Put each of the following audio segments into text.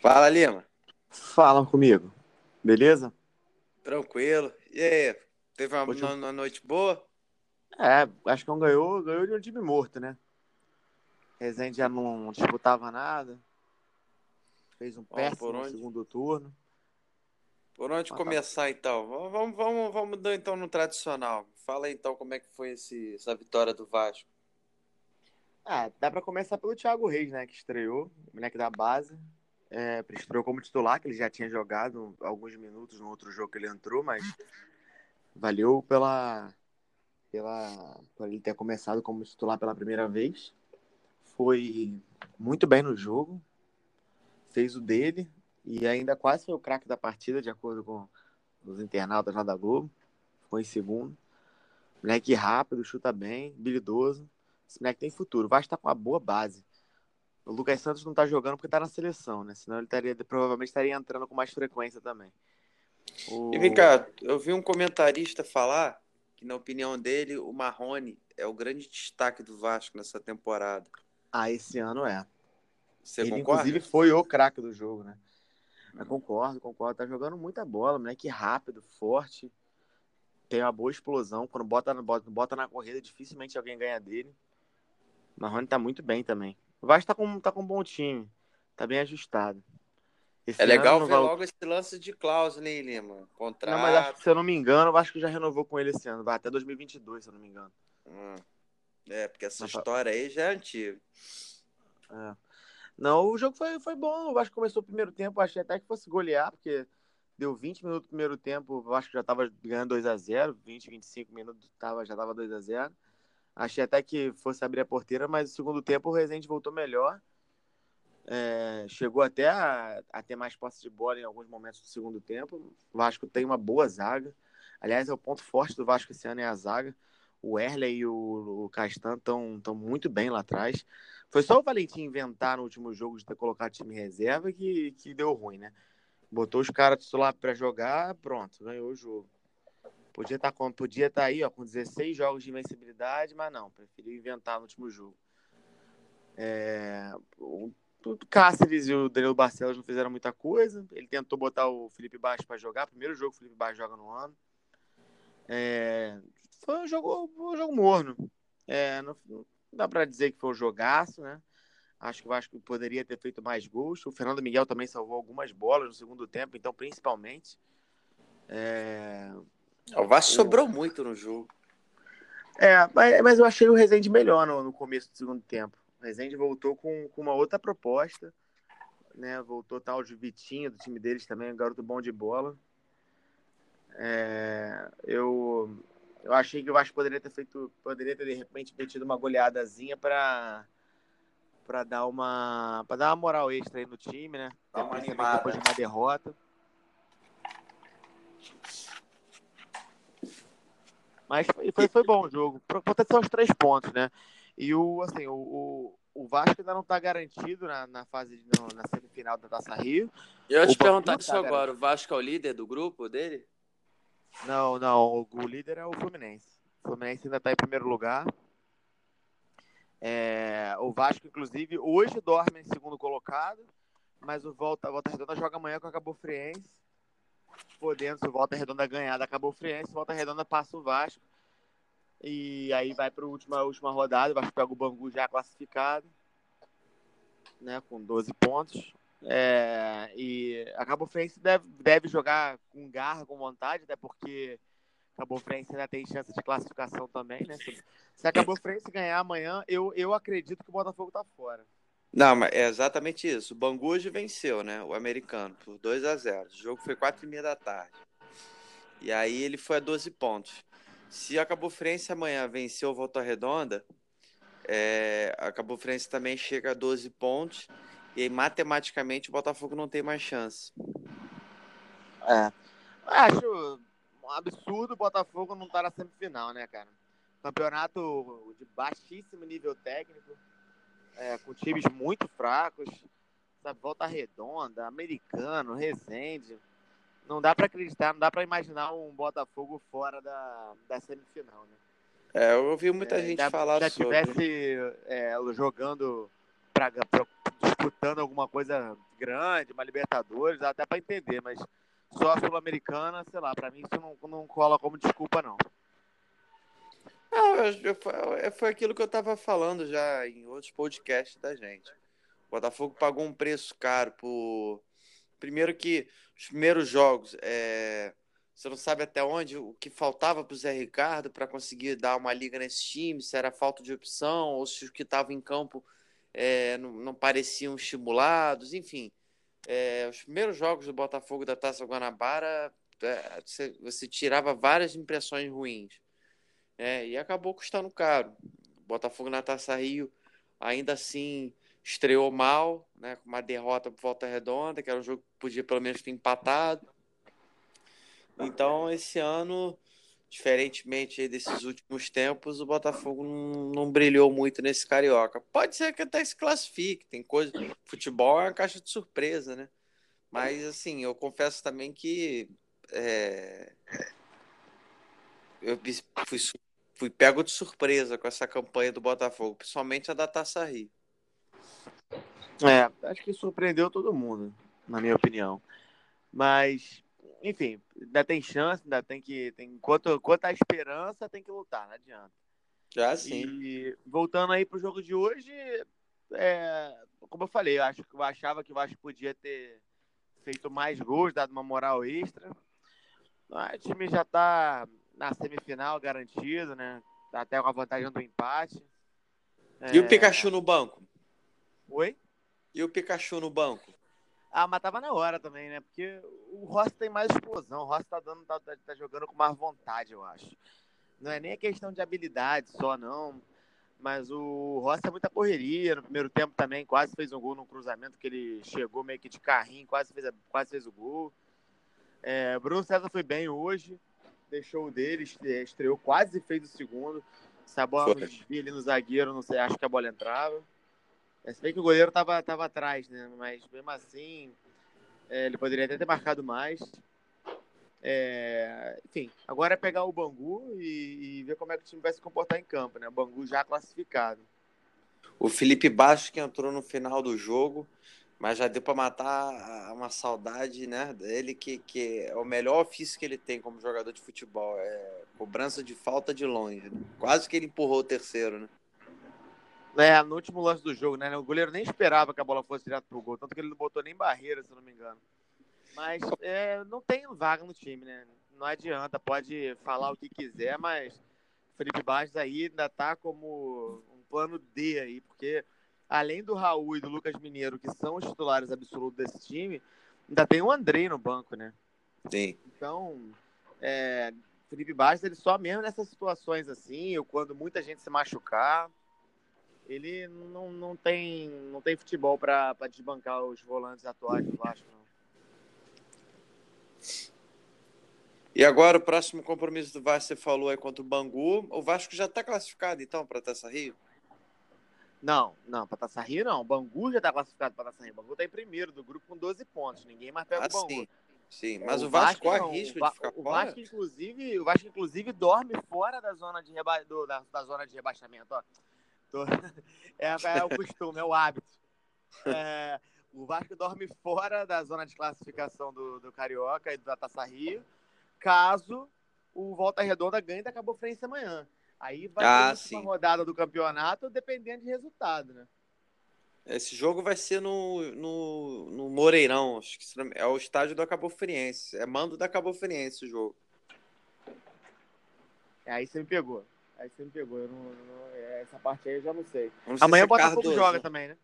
Fala, Lima. Fala comigo. Beleza? Tranquilo. E aí? Teve uma, Hoje- uma- noite boa? É, acho que não ganhou, ganhou de um time morto, né? Resende já não disputava nada. Fez um péssimo onde? segundo turno. Por onde Ah, tá. começar, então? Vamos, vamos, vamos, dar, então no tradicional. Fala aí, então como é que foi esse, essa vitória do Vasco. Ah, dá pra começar pelo Thiago Reis, né? Que estreou, moleque da base. É, estreou como titular, que ele já tinha jogado alguns minutos no outro jogo que ele entrou, mas valeu pela, pela por ele ter começado como titular pela primeira vez. Foi muito bem no jogo, fez o dele e ainda quase foi o craque da partida, de acordo com os internautas lá da Globo. Ficou em segundo. Moleque rápido, chuta bem, habilidoso. Esse moleque tem futuro. O Vasco tá com uma boa base. O Lucas Santos não tá jogando porque tá na seleção, né? Senão ele estaria, provavelmente estaria entrando com mais frequência também. O- E vem cá, eu vi um comentarista falar que, na opinião dele, o Marrone é o grande destaque do Vasco nessa temporada. Ah, esse ano é. Você ele, concorda? inclusive, foi o craque do jogo, né? Eu concordo, concordo. Tá jogando muita bola, moleque rápido, forte. Tem uma boa explosão. Quando bota, bota, bota na corrida, dificilmente alguém ganha dele. O Marrone tá muito bem também. O Vasco tá com, tá com um bom time. Tá bem ajustado. Esse É legal ver vai- logo esse lance de cláusula, hein, Lima? Contrato. Não, mas acho se eu não me engano, o Vasco já renovou com ele esse ano. Vai até 2022, se eu não me engano. Hum. É, porque essa Mas- história aí já é antiga. É. Não, o jogo foi, foi bom. O Vasco começou o primeiro tempo, achei até que fosse golear, porque deu 20 minutos do primeiro tempo, o Vasco já estava ganhando 2 a 0 20, 25 minutos tava, já estava 2 a 0 Achei até que fosse abrir a porteira, mas no segundo tempo o Rezende voltou melhor. É, chegou até a, a ter mais posse de bola em alguns momentos do segundo tempo. O Vasco tem uma boa zaga. Aliás, é o ponto forte do Vasco esse ano é a zaga. O Erley e o, o Castan estão muito bem lá atrás. Foi só o Valentim inventar no último jogo de ter colocado time reserva que, que deu ruim, né? Botou os caras titular para jogar, pronto, ganhou o jogo. Podia estar com, podia estar aí, ó, com 16 jogos de invencibilidade, mas não, preferiu inventar no último jogo. É, o, Cáceres e o Danilo Barcelos não fizeram muita coisa. Ele tentou botar o Felipe Baixo para jogar. Primeiro jogo que o Felipe Baixo joga no ano. É, foi um jogo, um jogo morno. É, não, não dá para dizer que foi um jogaço, né? Acho que o Vasco poderia ter feito mais gols. O Fernando Miguel também salvou algumas bolas no segundo tempo, então principalmente. É, O Vasco sobrou muito no jogo. é mas, mas eu achei o Rezende melhor no, no começo do segundo tempo. O Rezende voltou com, com uma outra proposta, né? Voltou tal de Vitinho do time deles também, um garoto bom de bola. É, eu, eu achei que o Vasco poderia ter feito, poderia ter de repente metido uma goleadazinha para para dar uma para dar uma moral extra aí no time, né? Dar uma animada. depois de uma derrota. Mas foi, foi, bom o jogo. Importante são os três pontos, né? E o, assim, o, o, o Vasco ainda não está garantido na, na fase de- no- na semifinal da Taça Rio. Eu ia te perguntar tá, isso agora. O Vasco é o líder do grupo dele? Não, não, o, líder é o Fluminense. O Fluminense ainda está em primeiro lugar. É, o Vasco, inclusive, hoje dorme em segundo colocado, mas o Volta, Volta Redonda joga amanhã com a Cabo Friense. Podendo, o Volta Redonda ganhar da Cabo Friense, Volta Redonda passa o Vasco. E aí vai para a última, última rodada. O Vasco pega o Bangu já classificado, né, com 12 pontos. É, e a Cabo Friense deve, deve jogar com garra, com vontade, até porque a Cabo Friense ainda tem chance de classificação também, né? Se, a Cabo Friense ganhar amanhã, eu, eu acredito que o Botafogo tá fora. Não, mas é exatamente isso. O Bangu hoje venceu, né? O americano, por 2 a 0 O jogo foi 4 e meia da tarde. E aí ele foi a 12 pontos. Se a Cabo Friense amanhã venceu o Volta Redonda, é, a Cabo Friense também chega a 12 pontos. E aí, matematicamente, o Botafogo não tem mais chance. É. Acho um absurdo o Botafogo não estar na semifinal, né, cara? Campeonato de baixíssimo nível técnico, é, com times muito fracos, sabe? Volta Redonda, Americano, Resende. Não dá pra acreditar, não dá pra imaginar um Botafogo fora da, da semifinal, né? É, eu ouvi muita É, gente ainda- falar já sobre. tivesse é, jogando para disputando alguma coisa grande, uma Libertadores, dá até para entender, mas só a Sul-Americana, sei lá, para mim isso não, não cola como desculpa, não. Não, eu, eu, foi aquilo que eu estava falando já em outros podcasts da gente. O Botafogo pagou um preço caro por. Primeiro que os primeiros jogos, é... você não sabe até onde o que faltava para o Zé Ricardo para conseguir dar uma liga nesse time, se era falta de opção ou se os que estavam em campo é, não, não, pareciam estimulados, enfim. É, os primeiros jogos do Botafogo da Taça Guanabara, é, você, você, tirava várias impressões ruins. É, e acabou custando caro. Botafogo na Taça Rio, ainda assim, estreou mal, né, com uma derrota por volta redonda, que era um jogo que podia pelo menos ter empatado. Então, esse ano diferentemente desses últimos tempos, o Botafogo não, não, brilhou muito nesse Carioca. Pode ser que até se classifique, tem coisa. Futebol é uma caixa de surpresa, né? Mas, assim, eu confesso também que é, eu fui, fui pego de surpresa com essa campanha do Botafogo, principalmente a da Taça Rio. É, acho que surpreendeu todo mundo, na minha opinião. Mas enfim, ainda tem chance, ainda tem que. Tem, enquanto, enquanto há esperança, tem que lutar, não adianta. Já sim. E voltando aí pro jogo de hoje, é, como eu falei, eu, acho, eu achava que o Vasco podia ter feito mais gols, dado uma moral extra. Mas o time já tá na semifinal garantido, né? Tá até com a vantagem do empate. E é... o Pikachu no banco? Oi? E o Pikachu no banco? Ah, mas tava na hora também, né? Porque o Rossi tem mais explosão. O Rossi tá, dando, tá, tá, tá jogando com mais vontade, eu acho. Não é nem a questão de habilidade só, não. Mas o Rossi é muita correria. No primeiro tempo também quase fez um gol no cruzamento que ele chegou meio que de carrinho, quase fez, quase fez o gol. É, Bruno César foi bem hoje. Deixou o dele, estreou quase fez o segundo. Essa bola ali no zagueiro, não sei, acho que a bola entrava. É, se bem que o goleiro tava, tava atrás, né? Mas mesmo assim, é, ele poderia até ter marcado mais. É, enfim, agora é pegar o Bangu e, e, ver como é que o time vai se comportar em campo, né? O Bangu já classificado. O Felipe Baixo que entrou no final do jogo, mas já deu para matar uma saudade, né? Dele que, que é o melhor ofício que ele tem como jogador de futebol, é cobrança de falta de longe. Né? Quase que ele empurrou o terceiro, né? É, no último lance do jogo, né? O goleiro nem esperava que a bola fosse direto pro gol, tanto que ele não botou nem barreira, se não me engano. Mas é, não tem vaga no time, né? Não adianta, pode falar o que quiser, mas Felipe Bastos aí ainda tá como um plano D aí, porque além do Raul e do Lucas Mineiro, que são os titulares absolutos desse time, ainda tem o Andrei no banco, né? Sim. Então, é, Felipe Bastos, ele só mesmo nessas situações assim, ou quando muita gente se machucar, ele não, não, tem, não tem futebol para desbancar os volantes atuais do Vasco, não. E agora o próximo compromisso do Vasco, você falou, é contra o Bangu. O Vasco já está classificado, então, para a Taça Rio? Não, não, para Taça Rio não. O Bangu já está classificado para Taça Rio. O Bangu está em primeiro do grupo com 12 pontos. Ninguém mais pega ah, o Bangu. Sim. Sim, mas o, o Vasco, corre risco de ficar o fora. Vasco, inclusive, o Vasco, inclusive, dorme fora da zona de, reba... do, da, da zona de rebaixamento. Ó. Tô... É, é, o costume, é o hábito. É, o Vasco dorme fora da zona de classificação do, do Carioca e da Taça Rio, caso o Volta Redonda ganhe da Cabo Frense amanhã. Aí vai ah, ter uma rodada do campeonato dependendo de resultado, né? Esse jogo vai ser no, no, no Moreirão, acho que é o estádio do Cabo Friense. É mando da Cabo Friense o jogo. É, aí você me pegou. Aí você me pegou. Eu não, não, é, essa parte aí eu já não sei. Não sei amanhã o Botafogo Cardoso. joga também, né?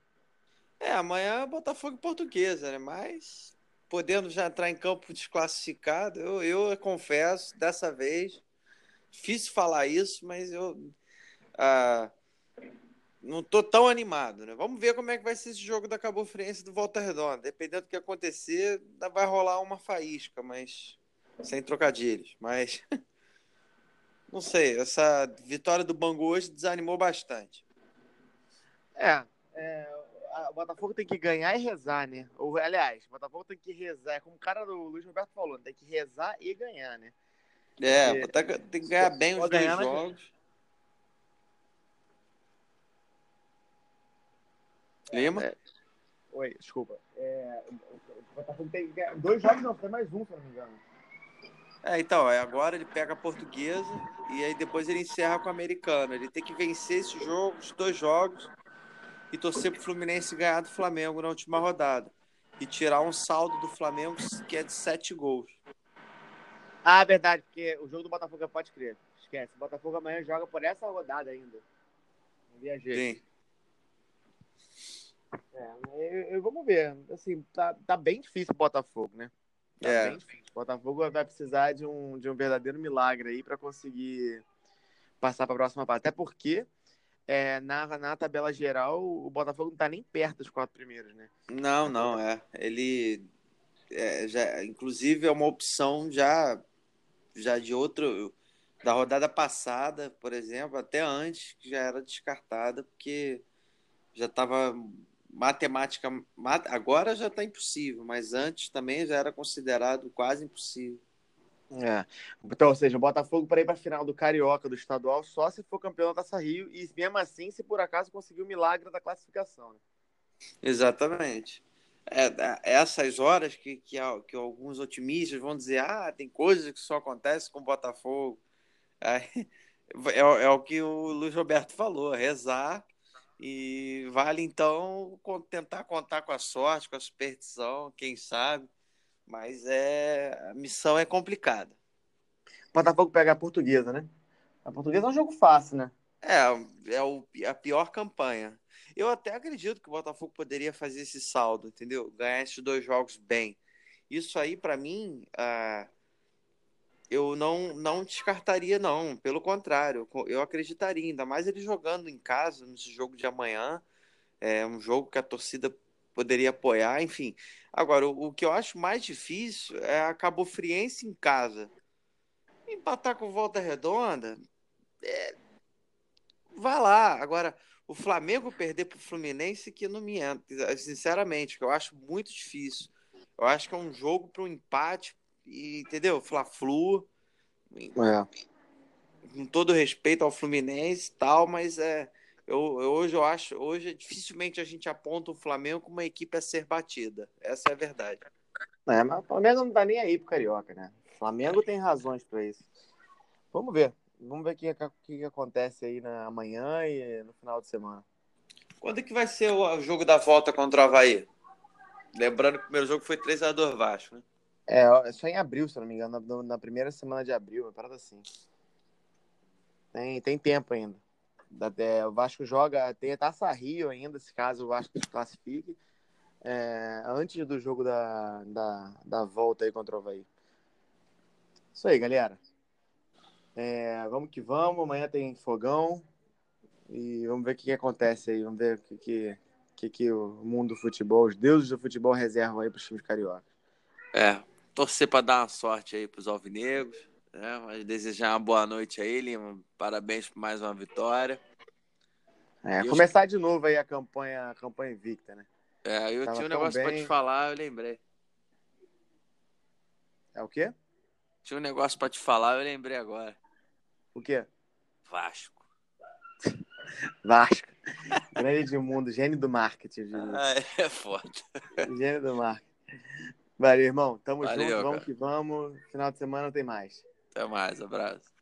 É, amanhã é Botafogo e Portuguesa, né? Mas podendo já entrar em campo desclassificado, eu, eu confesso, dessa vez, difícil falar isso, mas eu ah, não tô tão animado, né? Vamos ver como é que vai ser esse jogo da Cabo Friense do Volta Redonda. Dependendo do que acontecer, vai rolar uma faísca, mas sem trocadilhos. Mas não sei, essa vitória do Bangu hoje desanimou bastante. É, é, o Botafogo tem que ganhar e rezar, né? Ou, aliás, o Botafogo tem que rezar, é como o cara do Luiz Roberto falou, tem que rezar e ganhar, né? É, Porque, tem que ganhar bem os dois jogos. Lima? É, Oi, desculpa. É, o Botafogo tem dois jogos, não, tem mais um, se não me engano. É, então, agora ele pega a portuguesa e aí depois ele encerra com a americana. Ele tem que vencer esses jogos, dois jogos, e torcer pro Fluminense ganhar do Flamengo na última rodada. E tirar um saldo do Flamengo que é de sete gols. Ah, verdade, porque o jogo do Botafogo é pode crer. Esquece. O Botafogo amanhã joga por essa rodada ainda. Não viajei. Sim. É, eu, vamos ver. Assim, tá, tá bem difícil o Botafogo, né? Tá é. bem difícil. O Botafogo vai precisar de um, de um verdadeiro milagre aí para conseguir passar para a próxima parte. Até porque é, na, na tabela geral o Botafogo não tá nem perto dos quatro primeiros, né? Não, não, é. Ele é, já, inclusive é uma opção já, já de outro da rodada passada, por exemplo, até antes que já era descartada porque já estava matemática. Agora já está impossível, mas antes também já era considerado quase impossível. É. Então, ou seja, o Botafogo para ir para a final do Carioca, do estadual, só se for campeão da Taça Rio e mesmo assim, se por acaso conseguir o milagre da classificação. Né? Exatamente. É, é essas horas que, que, que, alguns otimistas vão dizer: ah, tem coisas que só acontecem com o Botafogo. É, é, é o que o Luiz Roberto falou: rezar e vale então tentar contar com a sorte, com a superstição, quem sabe. Mas é a missão é complicada. O Botafogo pega a portuguesa, né? A portuguesa é um jogo fácil, né? É, é o, a pior campanha. Eu até acredito que o Botafogo poderia fazer esse saldo, entendeu? Ganhar esses dois jogos bem. Isso aí, para mim, ah, eu não, não descartaria, não. Pelo contrário, eu acreditaria, ainda mais ele jogando em casa, nesse jogo de amanhã. É um jogo que a torcida poderia apoiar, enfim. Agora, o, o que eu acho mais difícil é a Cabo Friense em casa. Empatar com volta redonda, é... vai lá. Agora, o Flamengo perder para o Fluminense, que não me entra, sinceramente, que eu acho muito difícil. Eu acho que é um jogo para um empate e, entendeu? Fla-Flu. É. Com todo respeito ao Fluminense e tal, mas é. Eu, eu, hoje eu acho, hoje dificilmente a gente aponta o Flamengo como uma equipe a ser batida. Essa é a verdade. É, mas o Flamengo não tá nem aí pro Carioca, né? O Flamengo tem razões para isso. Vamos ver. Vamos ver o que, que, que, acontece aí na amanhã e no final de semana. Quando é que vai ser o jogo da volta contra o Havaí? Lembrando que o primeiro jogo foi 3x2 Vasco, né? É, é só em abril, se não me engano, na, na primeira semana de abril, uma parada assim. Tem, tem tempo ainda. É, o Vasco joga, tem a Taça Rio ainda, se caso o Vasco se classifique, é, antes do jogo da, da, da volta aí contra o Havaí. Isso aí, galera. É, vamos que vamos, amanhã tem fogão e vamos ver o que, que acontece aí, vamos ver o que, que, que, que o mundo do futebol, os deuses do futebol reservam aí para os times carioca. É, torcer para dar uma sorte aí para os alvinegros. Né? Mas desejar uma boa noite a ele. Parabéns por mais uma vitória. É, e começar eu... de novo aí a campanha, a campanha invicta, né? É, eu Tava tinha um negócio para te falar, eu lembrei. É o quê? Tinha um negócio para te falar, eu lembrei agora. O quê? Vasco. Vasco. Grande mundo, gênio do marketing. Ah, é foda. Gênio do marketing. Valeu, irmão. Tamo Valeu, junto. Vamos cara. que vamos. Final de semana tem mais. Até mais. Abraço.